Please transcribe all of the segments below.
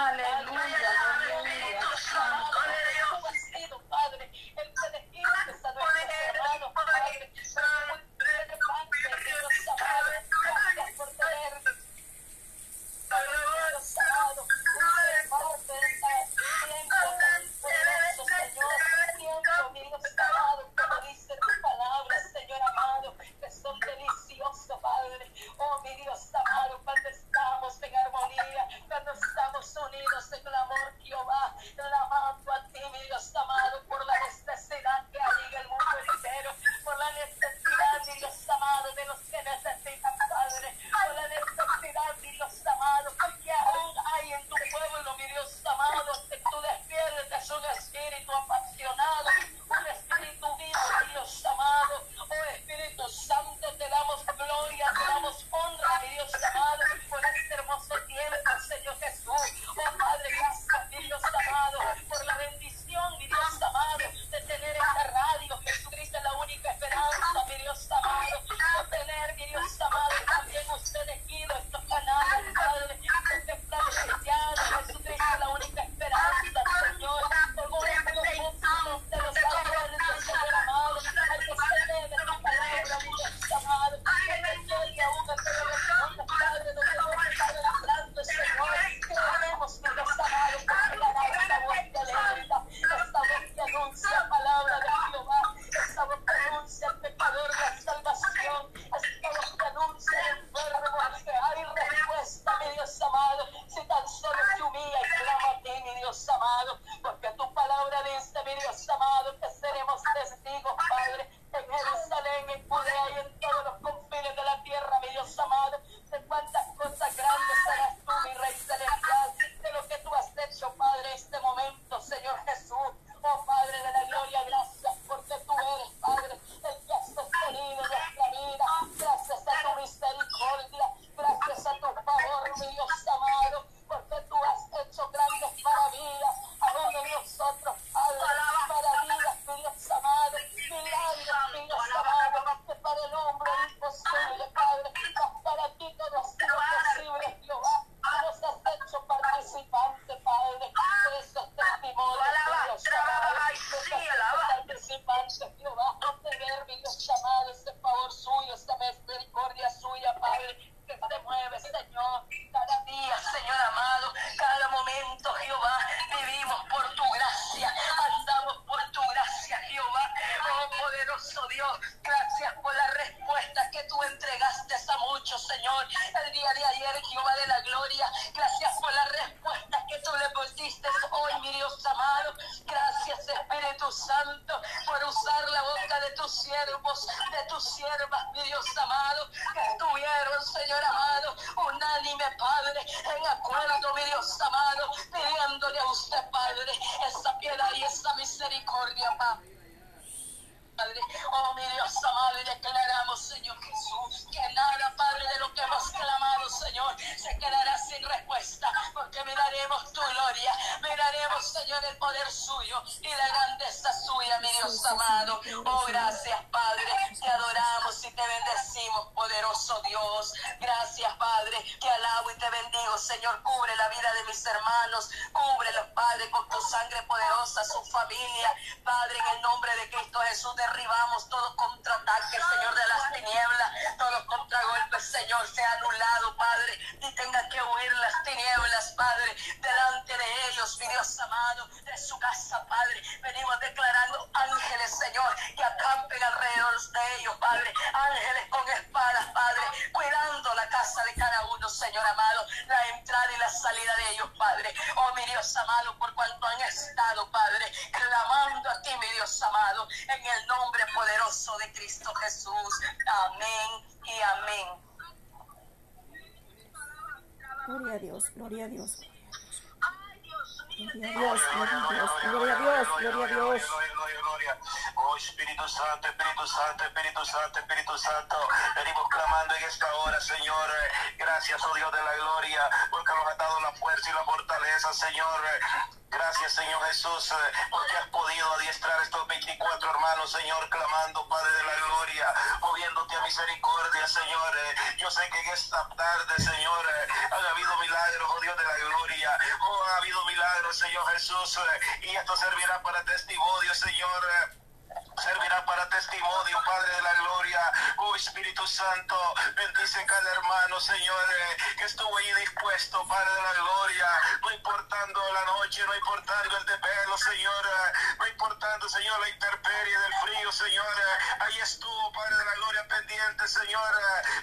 Aleluya. Grandeza suya, mi Dios amado. Oh, gracias, Padre, te adoramos y te bendecimos, poderoso Dios. Gracias, Padre, te alabo y te bendigo, Señor, cubre la vida de mis hermanos, cúbrelos, Padre, con tu sangre poderosa, su familia, Padre, en el nombre de Cristo Jesús, derribamos todo contraataque, Señor, de las tinieblas, todo contragolpe, Señor, sea anulado, Padre, y tenga que huir las tinieblas, Padre, delante de ellos, mi Dios amado, de su casa, Padre. Venimos declarando ángeles, Señor, que acampen alrededor de ellos, Padre, ángeles con espadas, Padre, cuidando la casa de cada uno, Señor amado, la entrada y la salida de ellos, Padre. Oh, mi Dios amado, por cuanto han estado, Padre, clamando a ti, mi Dios amado, en el nombre poderoso de Cristo Jesús. Amén y amén. Gloria a Dios, gloria a Dios. Gloria a Dios, gloria a Dios, gloria a Dios. Oh Espíritu Santo, Espíritu Santo, Espíritu Santo, Espíritu Santo. Venimos clamando en esta hora, Señor. Gracias, oh Dios de la gloria, porque nos ha dado la fuerza y la fortaleza, Señor. Gracias, Señor Jesús, porque has podido adiestrar estos 24 hermanos, Señor, clamando, Padre de la gloria, moviéndote a misericordia, Señor. Yo sé que en esta tarde, Señor, han habido milagros, oh Dios de la gloria. Oh, ha habido milagros, Señor Jesús, y esto servirá para testimonio, Señor servirá para testimonio, Padre de la gloria. Oh Espíritu Santo, bendice cada hermano, Señor, que estuvo ahí dispuesto, Padre de la gloria, no importando la noche, no importando el desvelo, Señor, no importando, Señor, la intemperie del frío, Señor, ahí estuvo, Padre de la gloria, pendiente, Señor,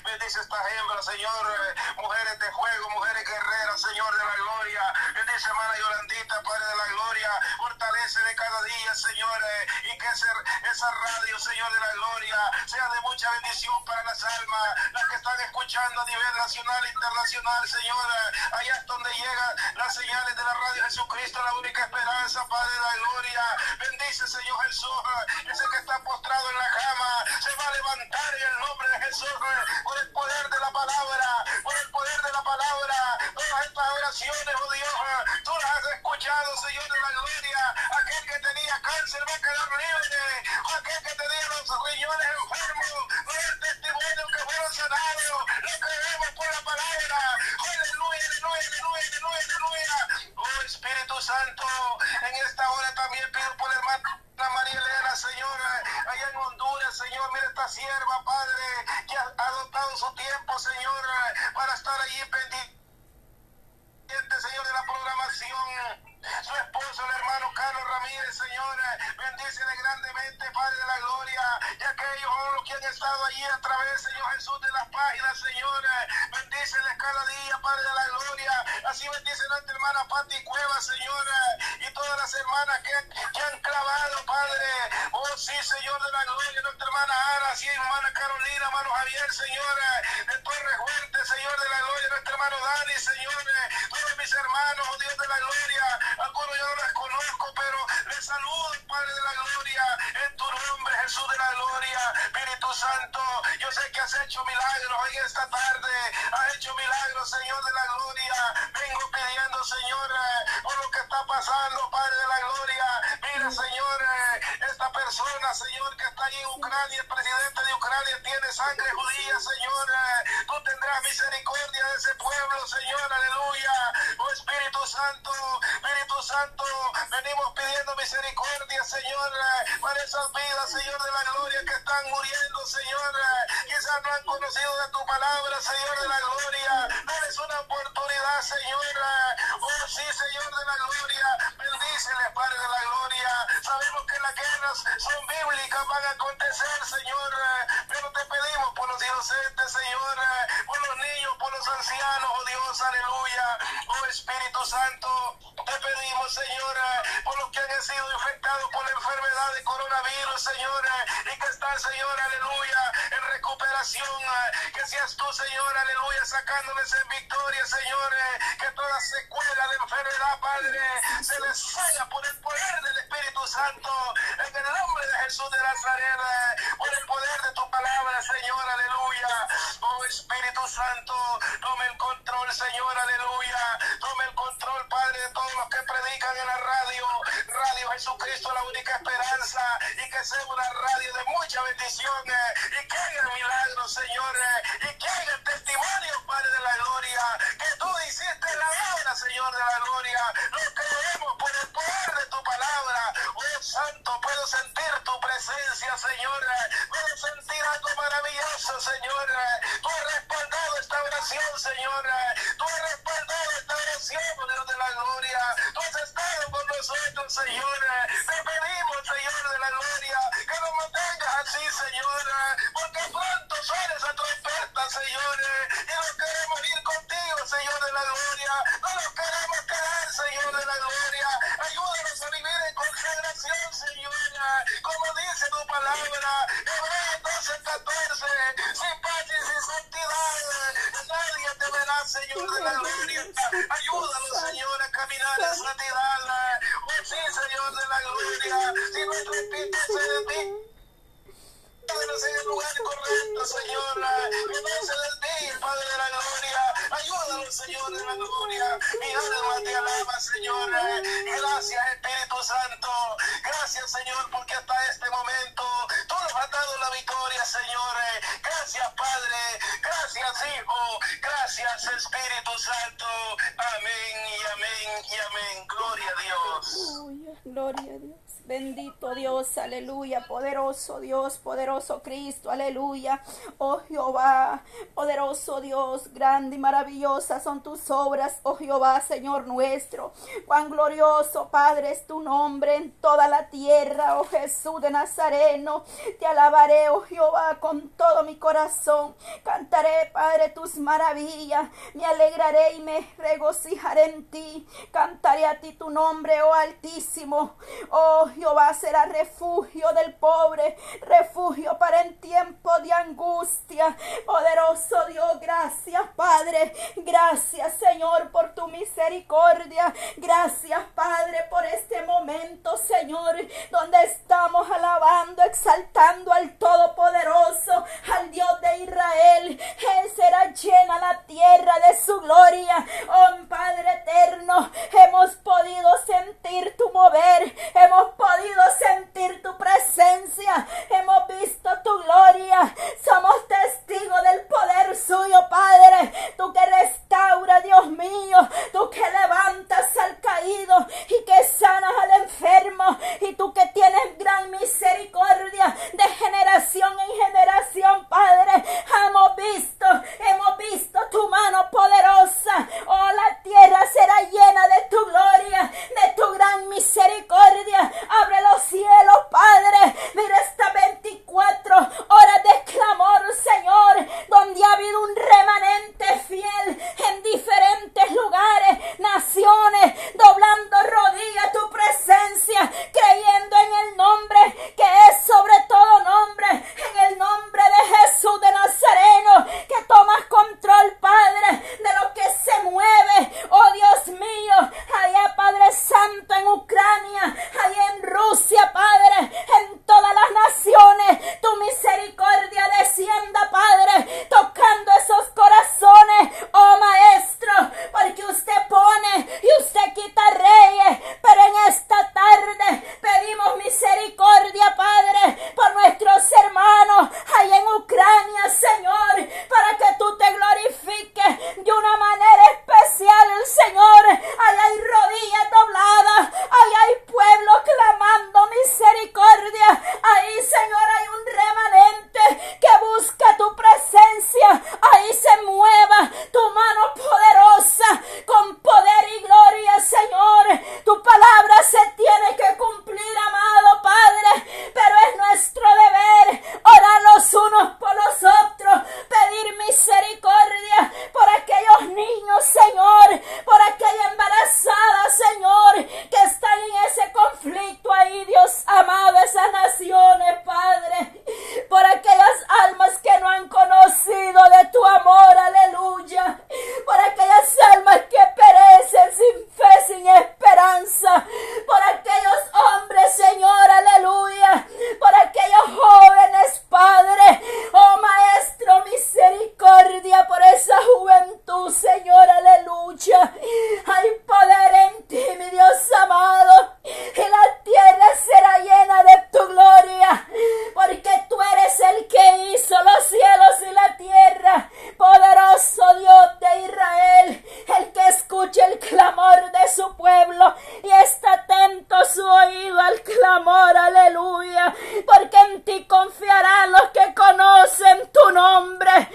bendice estas hembras, Señor, mujeres de juego, mujeres guerreras, Señor de la gloria, bendice hermana Yolandita, Padre de la gloria, fortalece de cada día, Señor, y que ser esa radio, Señor de la gloria, sea de mucha bendición para las almas, las que están escuchando a nivel nacional e internacional, Señor. Allá es donde llegan las señales de la radio Jesucristo, la única esperanza, Padre de la gloria. Bendice, Señor Jesús, ese que está postrado en la cama, se va a levantar en el nombre de Jesús, por el poder de la palabra, por el poder de la palabra. Todas estas oraciones, oh Dios, tú las has escuchado, Señor de la gloria. Aquel que tenía cáncer va a quedar libre aquel que tenía los riñones enfermos, misericordia de ese pueblo, Señor, aleluya. Oh Espíritu Santo, Espíritu Santo, venimos pidiendo misericordia, Señor, para esas vidas, Señor de la gloria, que están muriendo, Señor. Quizás no han conocido de tu palabra, Señor de la gloria. Dales una oportunidad, Señor. Oh, sí, Señor de la gloria. Bendíceles, Padre de la gloria. Sabemos que las guerras son bíblicas, van a acontecer, Señor. Pero te pedimos por los inocentes, Señor, por los ancianos, oh Dios, aleluya. Oh Espíritu Santo, te pedimos, Señor, por los que han sido infectados por la enfermedad de coronavirus, Señor, y que están, Señor, aleluya, recuperación. Que seas tú, Señor, aleluya, sacándoles en victoria, Señor, que toda secuela de enfermedad, Padre, se les salga por el poder del Espíritu Santo, en el nombre de Jesús de Nazaret, por el poder de tu palabra, Señor, aleluya. Oh Espíritu Santo, tome el control, Señor, aleluya. Tome el control, Padre, de todos los que predican en la radio. Radio Jesucristo, la única esperanza, y que sea una radio de mucha bendición, eh, y que haga milagros, Señor, eh, y que haga testimonio, Padre de la y amén. Gloria a Dios. Gloria a Dios. Bendito Dios, aleluya, poderoso Dios, poderoso Cristo, aleluya. Oh Jehová, poderoso Dios, grande y maravillosa son tus obras, oh Jehová, Señor nuestro. Cuán glorioso, Padre, es tu nombre en toda la tierra, oh Jesús de Nazareno. Te alabaré, oh Jehová, con todo mi corazón. Cantaré, Padre, tus maravillas. Me alegraré y me regocijaré en ti. Cantaré a ti tu nombre, oh Altísimo. Oh Jehová será refugio del pobre, refugio para en tiempo de angustia. Poderoso Dios, gracias Padre, gracias Señor por tu misericordia, gracias Padre por este momento Señor, donde estamos alabando, exaltando al Todopoderoso, al Dios de Israel. Él será llena la tierra de su gloria. Oh Padre eterno, hemos podido sentir tu mover, hemos podido sentir tu presencia, hemos visto tu gloria, somos testigos del poder suyo, Padre. Tú que restaura, Dios mío, tú que levantas al caído porque en ti confiarán los que conocen tu nombre.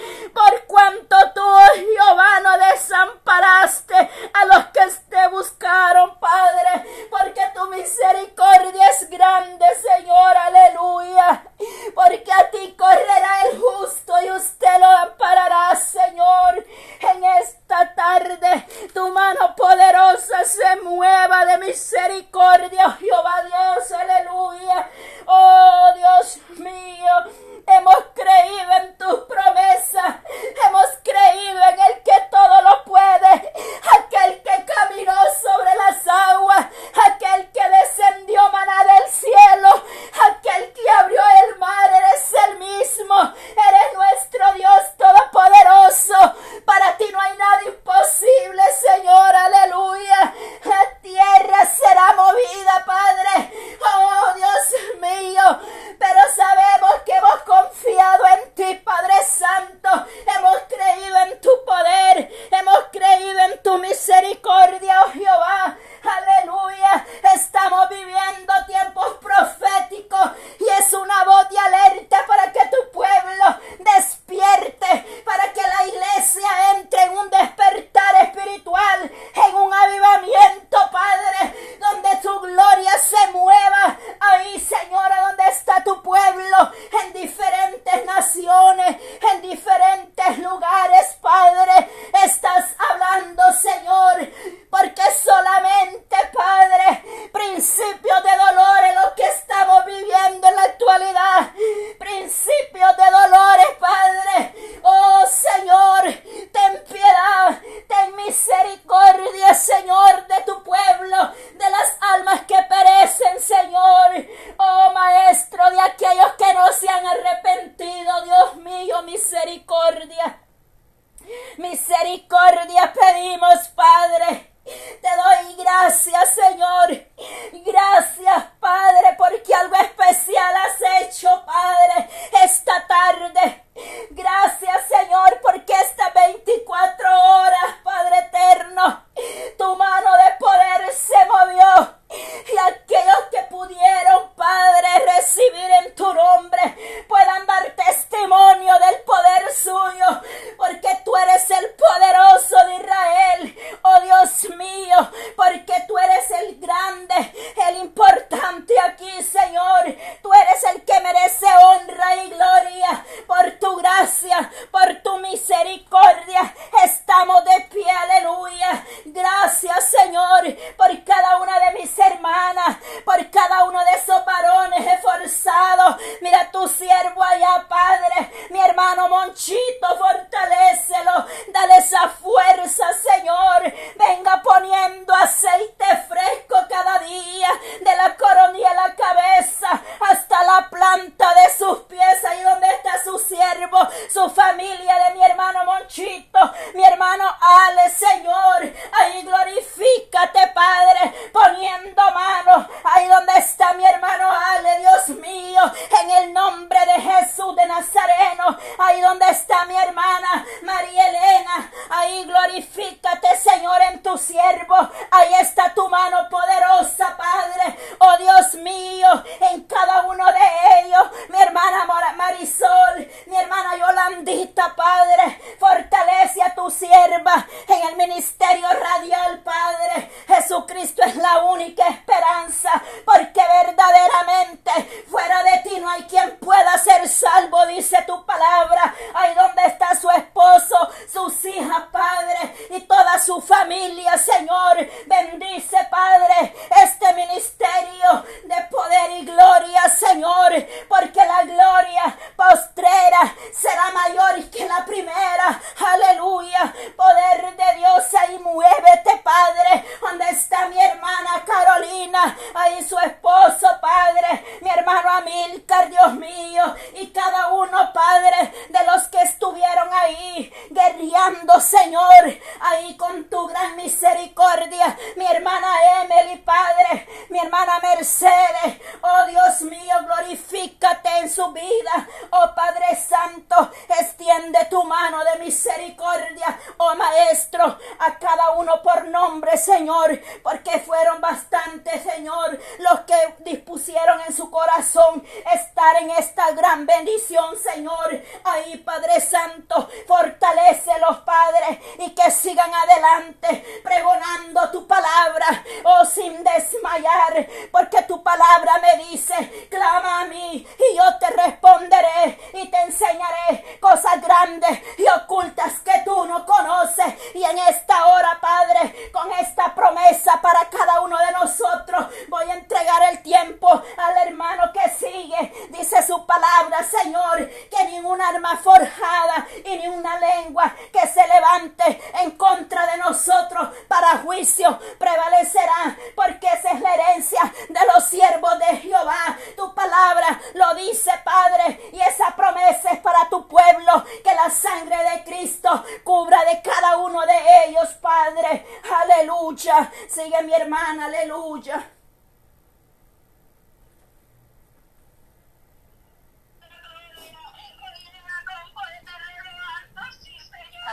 adelante pregonando tu palabra, oh sin desmayar, porque tu palabra me dice, clama a mí y yo te responderé y te enseñaré cosas grandes y ocultas que tú no conoces. Y en esta hora, Padre, con esta promesa para cada uno de nosotros, voy a entregar el tiempo al hermano que sigue. Dice su palabra, Señor, que ninguna arma forjada y ni una lengua que se levante en contra de nosotros para juicio prevalecerá, porque esa es la herencia de los siervos de Jehová. Tu palabra lo dice, Padre, y esa promesa es para tu pueblo, que la sangre de Cristo cubra de cada uno de ellos, Padre. Aleluya. Sigue mi hermana, aleluya.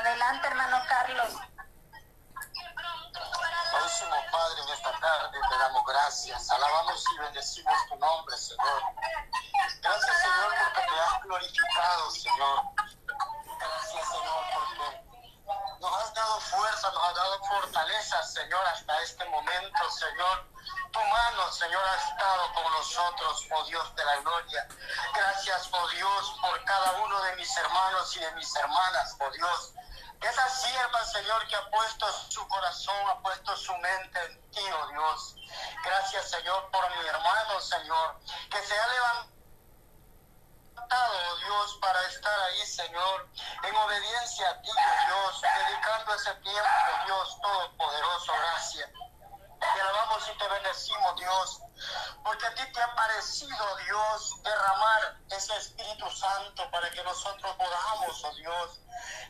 Adelante, hermano Carlos. Próximo Padre, en esta tarde te damos gracias, alabamos y bendecimos tu nombre, Señor. Gracias, Señor, porque te has glorificado, Señor. Gracias, Señor, porque nos has dado fuerza, nos has dado fortaleza, Señor, hasta este momento, Señor. Tu mano, Señor, ha estado con nosotros, oh Dios de la gloria. Gracias, oh Dios, por cada uno de mis hermanos y de mis hermanas, oh Dios. Esa sierva, Señor, que ha puesto su corazón, ha puesto su mente en ti, oh Dios. Gracias, Señor, por mi hermano, Señor, que se ha levantado, oh Dios, para estar ahí, Señor, en obediencia a ti, oh Dios, dedicando ese tiempo, Dios, todopoderoso, gracias. Te alabamos y te bendecimos, Dios, porque a ti te ha parecido, Dios, derramar ese Espíritu Santo para que nosotros podamos, oh Dios,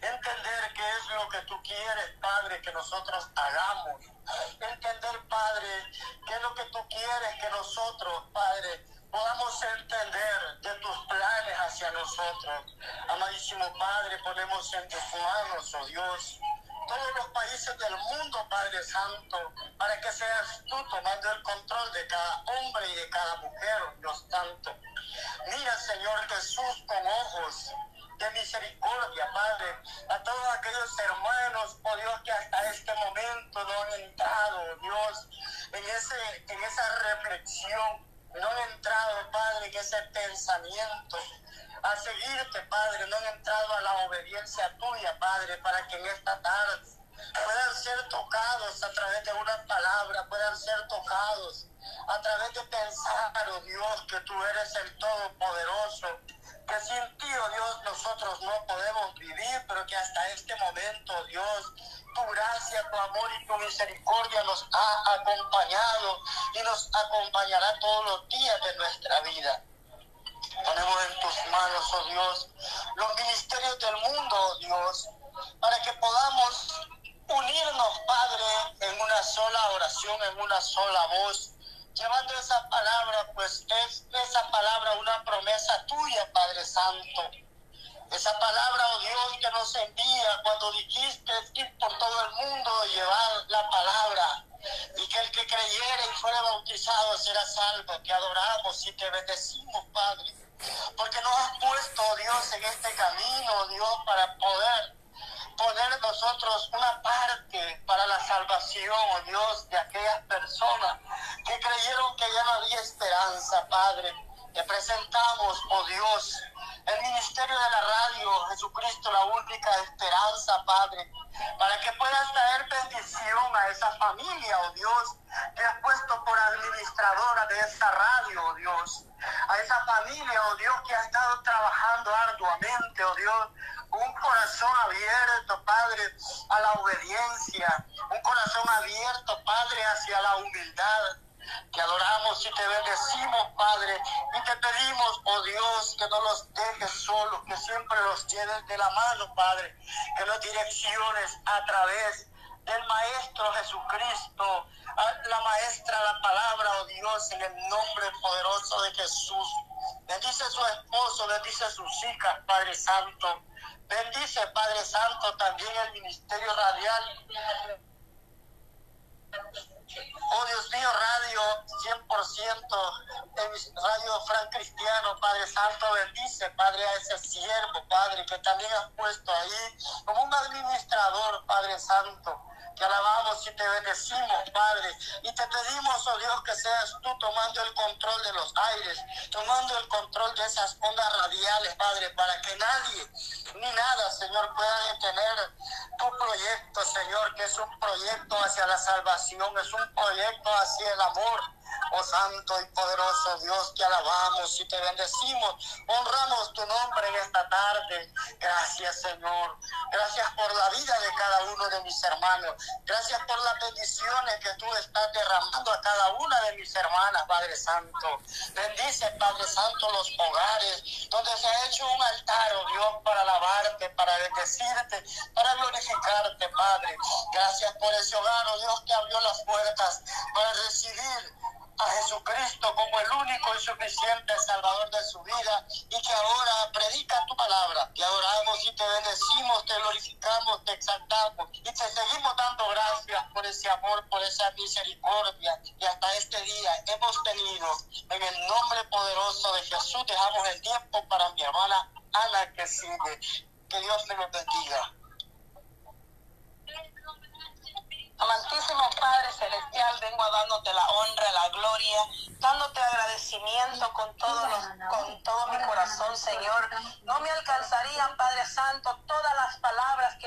entender qué es lo que tú quieres, Padre, que nosotros hagamos. Entender, Padre, qué es lo que tú quieres que nosotros, Padre, podamos entender de tus planes hacia nosotros. Amadísimo Padre, ponemos en tus manos, oh Dios, todos los países del mundo, Padre Santo, para que seas tú tomando el control de cada hombre y de cada mujer, Dios Santo. Mira, Señor Jesús, con ojos de misericordia, Padre, a todos aquellos hermanos, oh Dios, que hasta este momento no han entrado, Dios, en, ese, en esa reflexión, no han entrado, Padre, en ese pensamiento, a seguirte, Padre, no han entrado a la obediencia tuya, Padre, para que en esta tarde puedan ser tocados a través de una palabra, puedan ser tocados a través de pensar, oh Dios, que tú eres el Todopoderoso, que sin ti, oh Dios, nosotros no podemos vivir, pero que hasta este momento, Dios, tu gracia, tu amor y tu misericordia nos ha acompañado y nos acompañará todos los días de nuestra vida. Ponemos en tus manos, oh Dios, los ministerios del mundo, oh Dios, para que podamos unirnos, Padre, en una sola oración, en una sola voz, llevando esa palabra, pues es esa palabra una promesa tuya, Padre Santo. Esa palabra, oh Dios, que nos envía cuando dijiste ir por todo el mundo y llevar la palabra. Y que el que creyere y fuera bautizado será salvo. Te adoramos y te bendecimos, Padre. Porque nos has puesto, oh Dios, en este camino, oh Dios, para poder poner nosotros una parte para la salvación, oh Dios, de aquellas personas que creyeron que ya no había esperanza, Padre. Te presentamos, oh Dios, el ministerio de la radio, Jesucristo, la única esperanza, Padre, para que puedas traer bendición a esa familia, oh Dios, que has puesto por administradora de esta radio, oh Dios, a esa familia, oh Dios, que ha estado trabajando arduamente, oh Dios, un corazón abierto, Padre, a la obediencia, un corazón abierto, Padre, hacia la humildad. Te adoramos y te bendecimos, Padre, y te pedimos, oh Dios, que no los dejes solos, que siempre los lleves de la mano, Padre, que los direcciones a través del Maestro Jesucristo, la Maestra, la palabra, oh Dios, en el nombre poderoso de Jesús. Bendice a su esposo, bendice a sus hijas, Padre Santo. Bendice, Padre Santo, también el ministerio radial. Oh Dios mío, radio 100%, Radio Fran Cristiano, Padre Santo, bendice, Padre, a ese siervo, Padre, que también has puesto ahí como un administrador, Padre Santo. Te alabamos y te bendecimos, Padre. Y te pedimos, oh Dios, que seas tú tomando el control de los aires, tomando el control de esas ondas radiales, Padre, para que nadie ni nada, Señor, pueda detener tu proyecto, Señor, que es un proyecto hacia la salvación, es un proyecto hacia el amor, Oh Santo y poderoso Dios, te alabamos y te bendecimos. Honramos tu nombre en esta tarde. Gracias, Señor. Gracias por la vida de cada uno de mis hermanos. Gracias por las bendiciones que tú estás derramando a cada una de mis hermanas, Padre Santo. Bendice, Padre Santo, los hogares donde se ha hecho un altar, oh Dios, para alabarte, para bendecirte, para glorificarte, Padre. Gracias por ese hogar, oh Dios, que abrió las puertas para recibir a Jesucristo como el único y suficiente Salvador de su vida y que ahora predica tu palabra. Te adoramos y te bendecimos, te glorificamos, te exaltamos y te seguimos dando gracias por ese amor, por esa misericordia y hasta este día hemos tenido. En el nombre poderoso de Jesús dejamos el tiempo para mi hermana Ana que sigue. Que Dios le bendiga. Amantísimo Padre Celestial, vengo a dándote la honra, la gloria, dándote agradecimiento con todo, con todo mi corazón, Señor. No me alcanzarían, Padre Santo,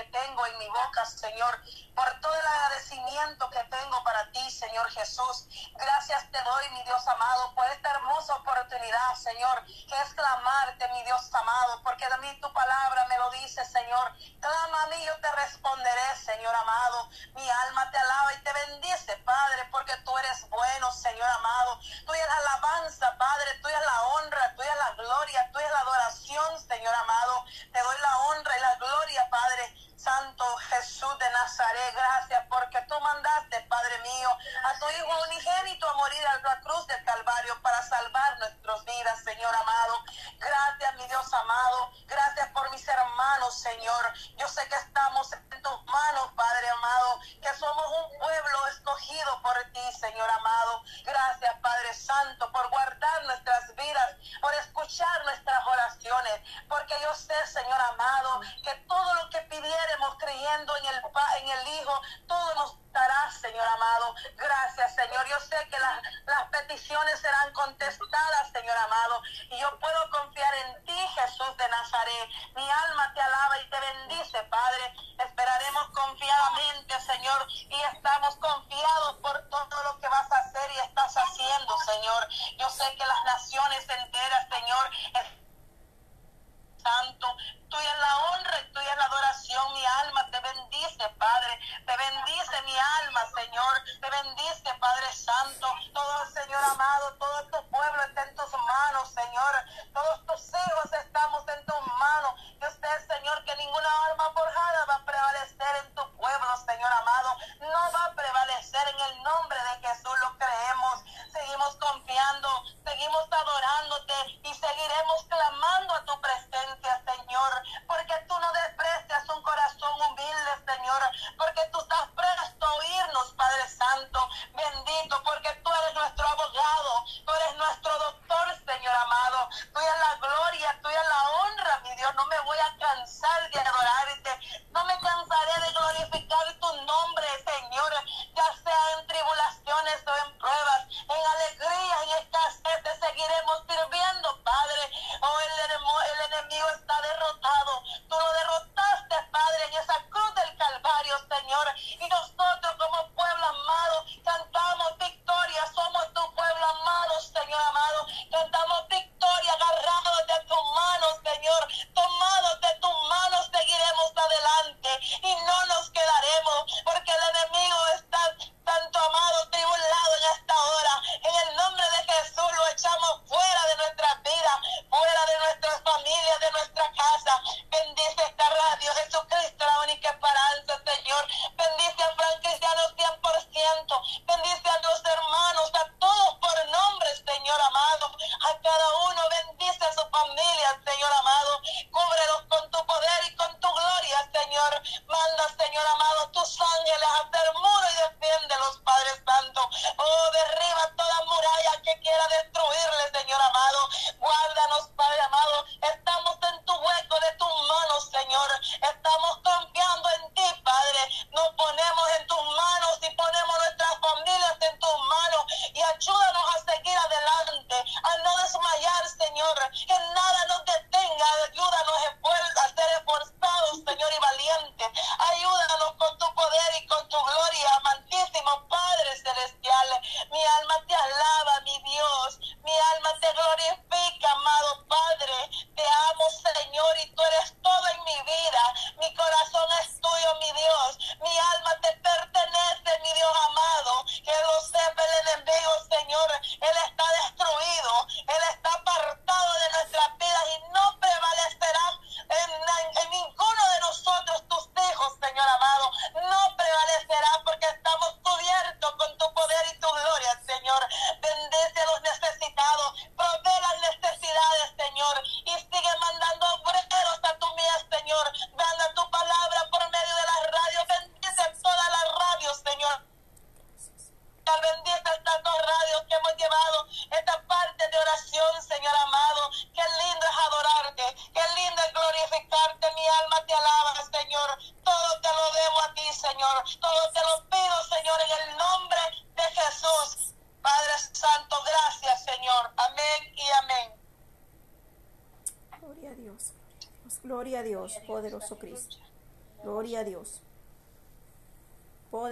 que tengo en mi boca, Señor, por todo el agradecimiento que tengo para ti, Señor Jesús. Gracias te doy, mi Dios amado, por esta hermosa oportunidad, Señor, que es clamarte, mi Dios amado, porque a mí tu palabra me lo dice, Señor. Clama a mí, yo te responderé, Señor amado. Mi alma te alaba y te bendice, Padre, porque tú eres bueno, Señor amado. Tú eres la alabanza, Padre, tú eres la honra, tú eres la gloria, tú eres la adoración, Señor amado. Te doy la honra y la gloria, Padre. Santo Jesús de Nazaret, gracias porque tú mandaste, Padre mío, a tu Hijo unigénito a morir a la cruz del Calvario para salvar nuestras vidas, Señor amado. Gracias, mi Dios amado. Gracias por mis hermanos, Señor. Yo sé que estamos en tus manos, Padre amado, que somos un pueblo escogido por ti, Señor amado. Gracias, Padre Santo, por guardar nuestras vidas, por escuchar nuestras oraciones, porque yo sé, Señor amado, que todo lo que pidiera creyendo en el, Hijo, todo nos dará, Señor amado. Gracias, Señor. Yo sé que las, las peticiones serán contestadas, Señor amado. Y yo puedo confiar en ti, Jesús de Nazaret. Mi alma te alaba y te bendice,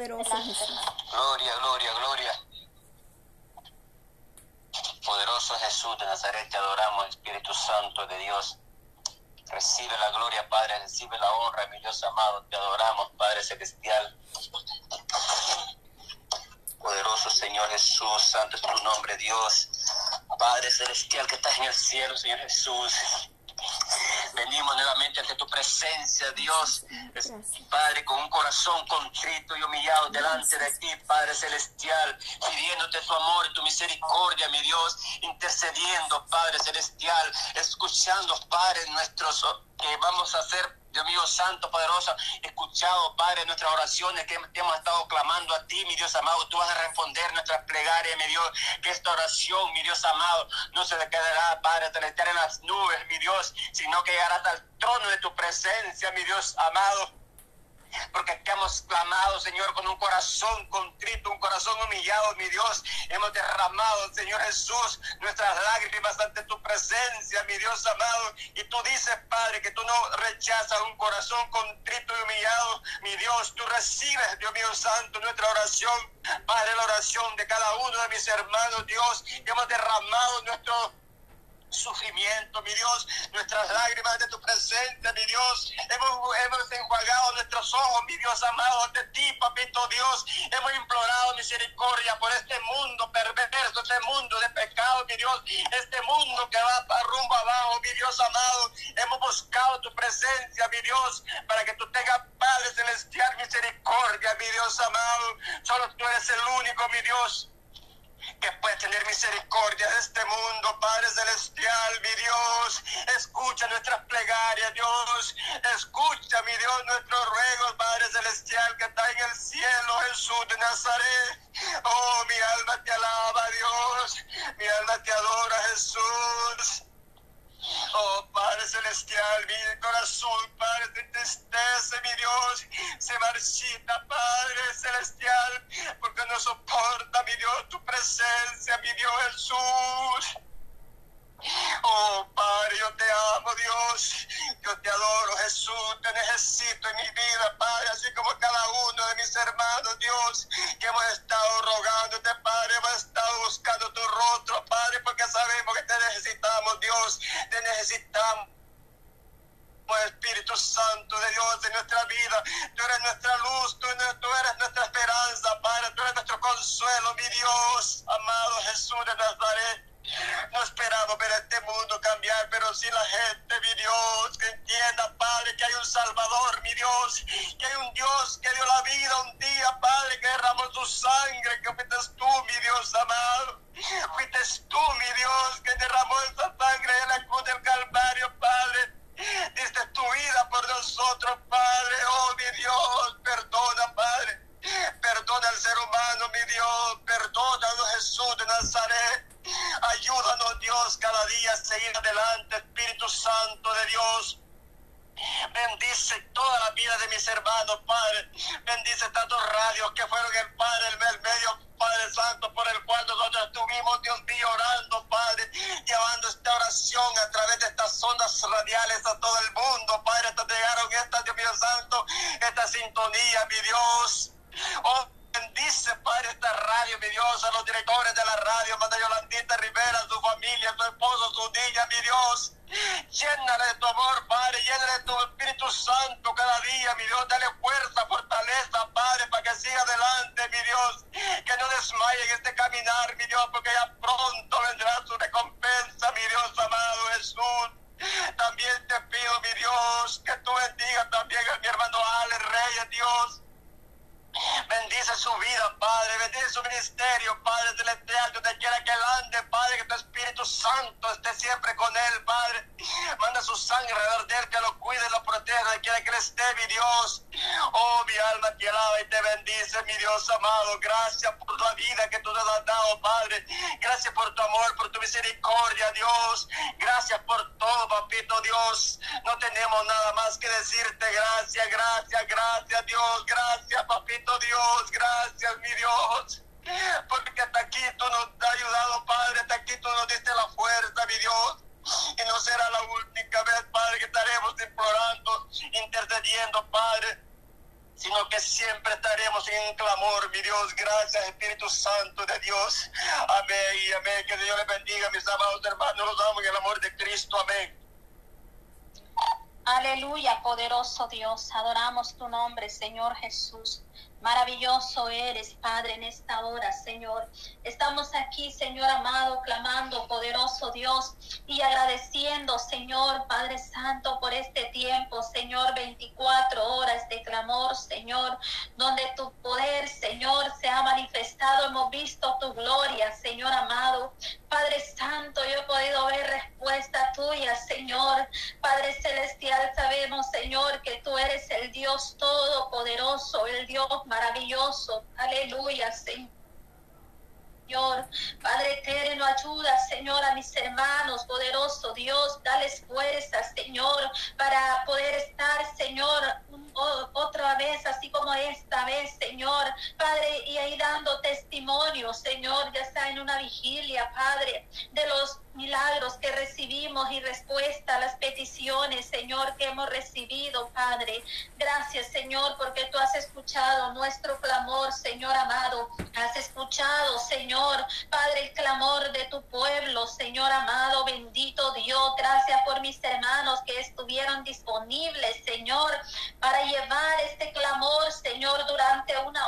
Poderoso Jesús. Gloria, gloria, gloria. Poderoso Jesús de Nazaret, te adoramos, Espíritu Santo de Dios. Recibe la gloria, Padre, recibe la honra, mi Dios amado. Te adoramos, Padre Celestial. Poderoso Señor Jesús, santo es tu nombre, Dios. Padre Celestial que estás en el cielo, Señor Jesús. Venimos nuevamente ante tu presencia, Dios. Padre, con un corazón contrito y humillado delante de ti, Padre Celestial, pidiéndote tu amor y tu misericordia, mi Dios, intercediendo, Padre Celestial, escuchando, Padre, nuestros que vamos a hacer Dios mío santo, poderoso, escuchado, Padre, nuestras oraciones que hemos estado clamando a ti, mi Dios amado. Tú vas a responder nuestras plegarias, mi Dios. Que esta oración, mi Dios amado, no se le quedará, Padre, celestial en las nubes, mi Dios, sino que llegará hasta el trono de tu presencia, mi Dios amado porque hemos clamado, Señor, con un corazón contrito, un corazón humillado, mi Dios. Hemos derramado, Señor Jesús, nuestras lágrimas ante tu presencia, mi Dios amado. Y tú dices, Padre, que tú no rechazas un corazón contrito y humillado, mi Dios. Tú recibes, Dios mío santo, nuestra oración, Padre, la oración de cada uno de mis hermanos, Dios. Hemos derramado nuestro sufrimiento, mi Dios, nuestras lágrimas de tu presencia, mi Dios. Hemos, hemos enjuagado nuestros ojos, mi Dios amado, de ti, papito Dios. Hemos implorado misericordia por este mundo perverso, este mundo de pecado, mi Dios. Este mundo que va rumbo abajo, mi Dios amado. Hemos buscado tu presencia, mi Dios, para que tú tengas Padre Celestial misericordia, mi Dios amado. Solo tú eres el único, mi Dios que puede tener misericordia de este mundo, Padre Celestial, mi Dios. Escucha nuestras plegarias, Dios. Escucha, mi Dios, nuestros ruegos, Padre Celestial, que está en el cielo, Jesús de Nazaret. Oh, mi alma te alaba, Dios. Mi alma te adora, Jesús. Oh Padre Celestial, mi corazón, Padre, te entristece, mi Dios, se marchita, Padre Celestial, porque no soporta, mi Dios, tu presencia, mi Dios Jesús. Oh Padre, yo te amo, Dios. Yo te adoro, Jesús. Te necesito en mi vida, Padre, así como cada uno de mis hermanos, Dios, que hemos estado rogándote, Padre, hemos estado buscando tu rostro, Padre, porque sabemos que te necesitamos, Dios. Te necesitamos. Espíritu Santo de Dios en nuestra vida. Tú eres nuestra luz, tú, eres nuestra esperanza, Padre. Tú eres nuestro consuelo, mi Dios. Amado Jesús de Nazaret. No esperamos ver este mundo cambiar, pero si la gente, mi Dios, que entienda, Padre, que hay un Salvador, mi Dios, que hay un Dios que dio la vida un día, Padre, que derramó su sangre, que fuiste tú, mi Dios amado. Fuiste tú, mi Dios, que derramó esa sangre en la cruz del Calvario, Padre. Diste tu vida por nosotros, Padre. Oh, mi Dios, perdona, Padre. Perdona al ser humano, mi Dios. Perdónanos, Jesús de Nazaret. Ayúdanos, Dios, cada día a seguir adelante, Espíritu Santo de Dios. Bendice toda la vida de mis hermanos, Padre. Bendice tantos radios que fueron el Padre, el medio, Padre Santo, por el cual nosotros estuvimos, Dios mío, orando, Padre, llevando esta oración a través de estas ondas radiales a todo el mundo, Padre. Hasta llegaron esta, Dios mío Santo, esta sintonía, mi Dios. Oh, Bendice, Padre, esta radio, mi Dios, a los directores de la radio, Madre Yolandita Rivera, su familia, su esposo, su niña, mi Dios. Poderoso Dios. Adoramos tu nombre, Señor Jesús. Maravilloso eres, Padre, en esta hora, Señor. Estamos aquí, Señor amado, clamando, poderoso Dios, y agradeciendo, Señor, Padre Santo, por este tiempo, Señor, 24 horas de clamor, Señor, donde tu poder, Señor, se ha manifestado. Hemos visto tu gloria, Señor amado. Padre Santo, yo he podido ver respuesta tuya, Señor. Padre Celestial, sabemos, Señor, que tú eres el Dios todopoderoso, el Dios maravilloso. Aleluya, Señor. Padre eterno, ayuda, Señor, a mis hermanos, poderoso Dios, dales fuerza, Señor, para poder estar, Señor, otra vez, así como esta vez, Señor, Padre, y ahí dando testimonio, Señor, ya está en una vigilia, Padre, de los milagros que recibimos y respuesta a las peticiones, Señor, que hemos recibido, Padre. Gracias, Señor, porque tú has escuchado nuestro clamor, Señor amado. Has escuchado, Señor, Padre, el clamor de tu pueblo, Señor amado, bendito Dios. Gracias por mis hermanos que estuvieron disponibles, Señor, para llevar este clamor, Señor, durante una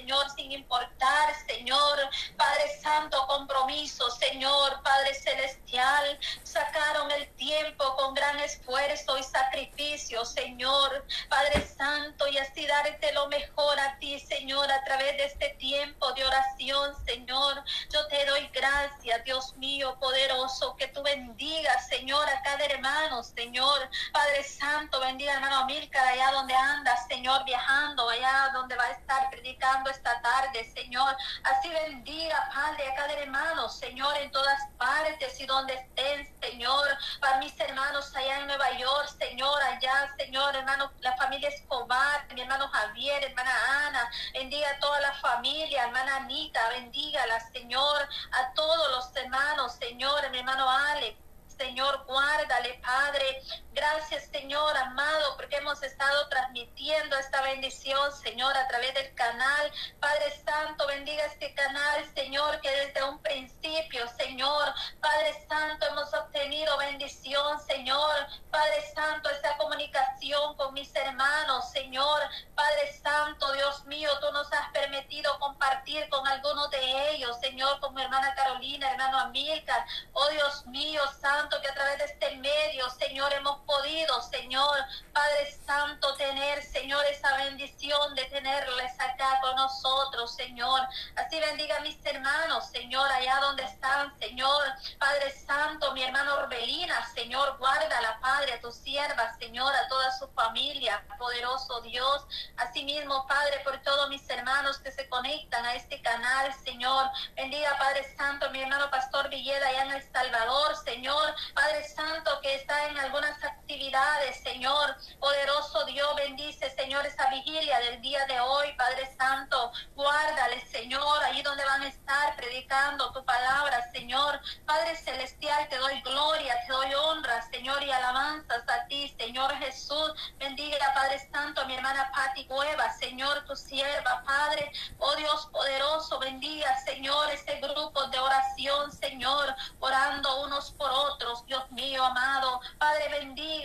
Señor, sin importar, Señor, Padre Santo, compromiso, Señor, Padre celestial, sacaron el tiempo con gran esfuerzo y sacrificio, Señor, Padre Santo, y así darte lo mejor a ti, Señor, a través de este tiempo de oración, Señor. Yo te doy gracias, Dios mío, poderoso, que tú bendigas, Señor, a cada hermano, Señor, Padre Santo, bendiga hermano Amílcar allá donde anda, Señor, viajando, allá donde va a estar predicando esta tarde, Señor. Así bendiga, Padre, a cada hermano, Señor, en todas partes y donde estén, Señor, para mis hermanos allá en Nueva York, Señor, allá, Señor, hermano, la familia Escobar, mi hermano Javier, hermana Ana, bendiga toda la familia, hermana Anita, bendígala, Señor, a todos los hermanos, Señor, mi hermano Alex. Señor, guárdale, Padre. Gracias, Señor, amado, porque hemos estado transmitiendo esta bendición, Señor, a través del canal. Padre Santo, bendiga este canal, Señor, que desde un principio, Señor, Padre Santo, hemos obtenido bendición, Señor. Padre Santo, esta comunicación con mis hermanos, Señor. Padre Santo, Dios mío, tú nos has permitido compartir con algunos de ellos, Señor, con mi hermana Carolina, hermano Amílcar. Oh Dios mío, Santo que a través de este medio, Señor, hemos podido, Señor, Padre Santo, tener, Señor, esa bendición de tenerles acá con nosotros, Señor. Así bendiga a mis hermanos, Señor, allá donde están, Señor. Padre Santo, mi hermano Orbelina, Señor, guárdala, Padre, tu sierva, Señor, a toda su familia, poderoso Dios. Asimismo, Padre, por todos mis hermanos que se conectan a este canal, Señor. Bendiga, Padre Santo, mi hermano Pastor Villeda allá en El Salvador, Señor. Padre Santo, que está en algunas actividades, Señor. Poderoso Dios, bendice, Señor, esa vigilia del día de hoy, Padre Santo. Guárdale, Señor, allí donde van a estar predicando tu palabra, Señor. Padre Celestial, te doy gloria, te doy honra, Señor, y alabanzas a ti, Señor Jesús. Bendiga, Padre Santo, mi hermana Pati Cueva, Señor, tu sierva, Padre. Oh Dios poderoso, bendiga, Señor, este grupo de oración, Señor, orando unos por otros Dios mío, amado. Padre, bendiga. He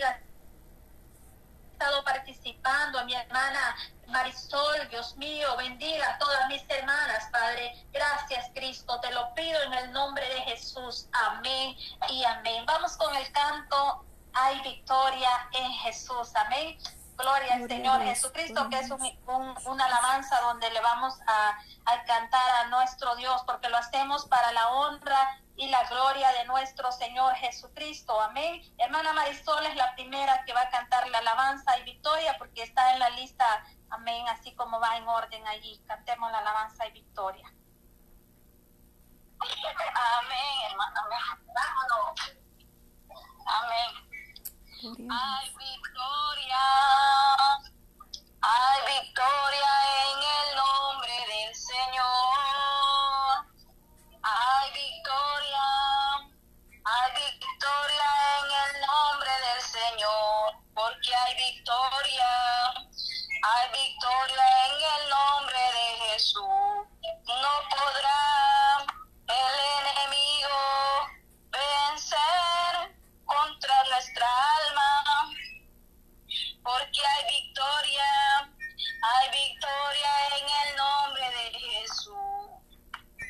estado participando a mi hermana Marisol, Dios mío, bendiga a todas mis hermanas, Padre. Gracias, Cristo. Te lo pido en el nombre de Jesús. Amén y amén. Vamos con el canto. Hay victoria en Jesús. Amén. Gloria al Señor Jesucristo, que es una alabanza donde le vamos a, a cantar a nuestro Dios, porque lo hacemos para la honra y la gloria de nuestro Señor Jesucristo. Amén. Hermana Marisol es la primera que va a cantar la alabanza y victoria porque está en la lista. Amén. Así como va en orden allí. Cantemos la alabanza y victoria. Amén, hermano. Amén. Hay victoria. Hay victoria en el nombre del Señor. Hay victoria, hay victoria en el nombre del Señor, porque hay victoria, hay victoria en el nombre de Jesús. No podrá el enemigo vencer contra nuestra alma, porque hay victoria, hay victoria en el nombre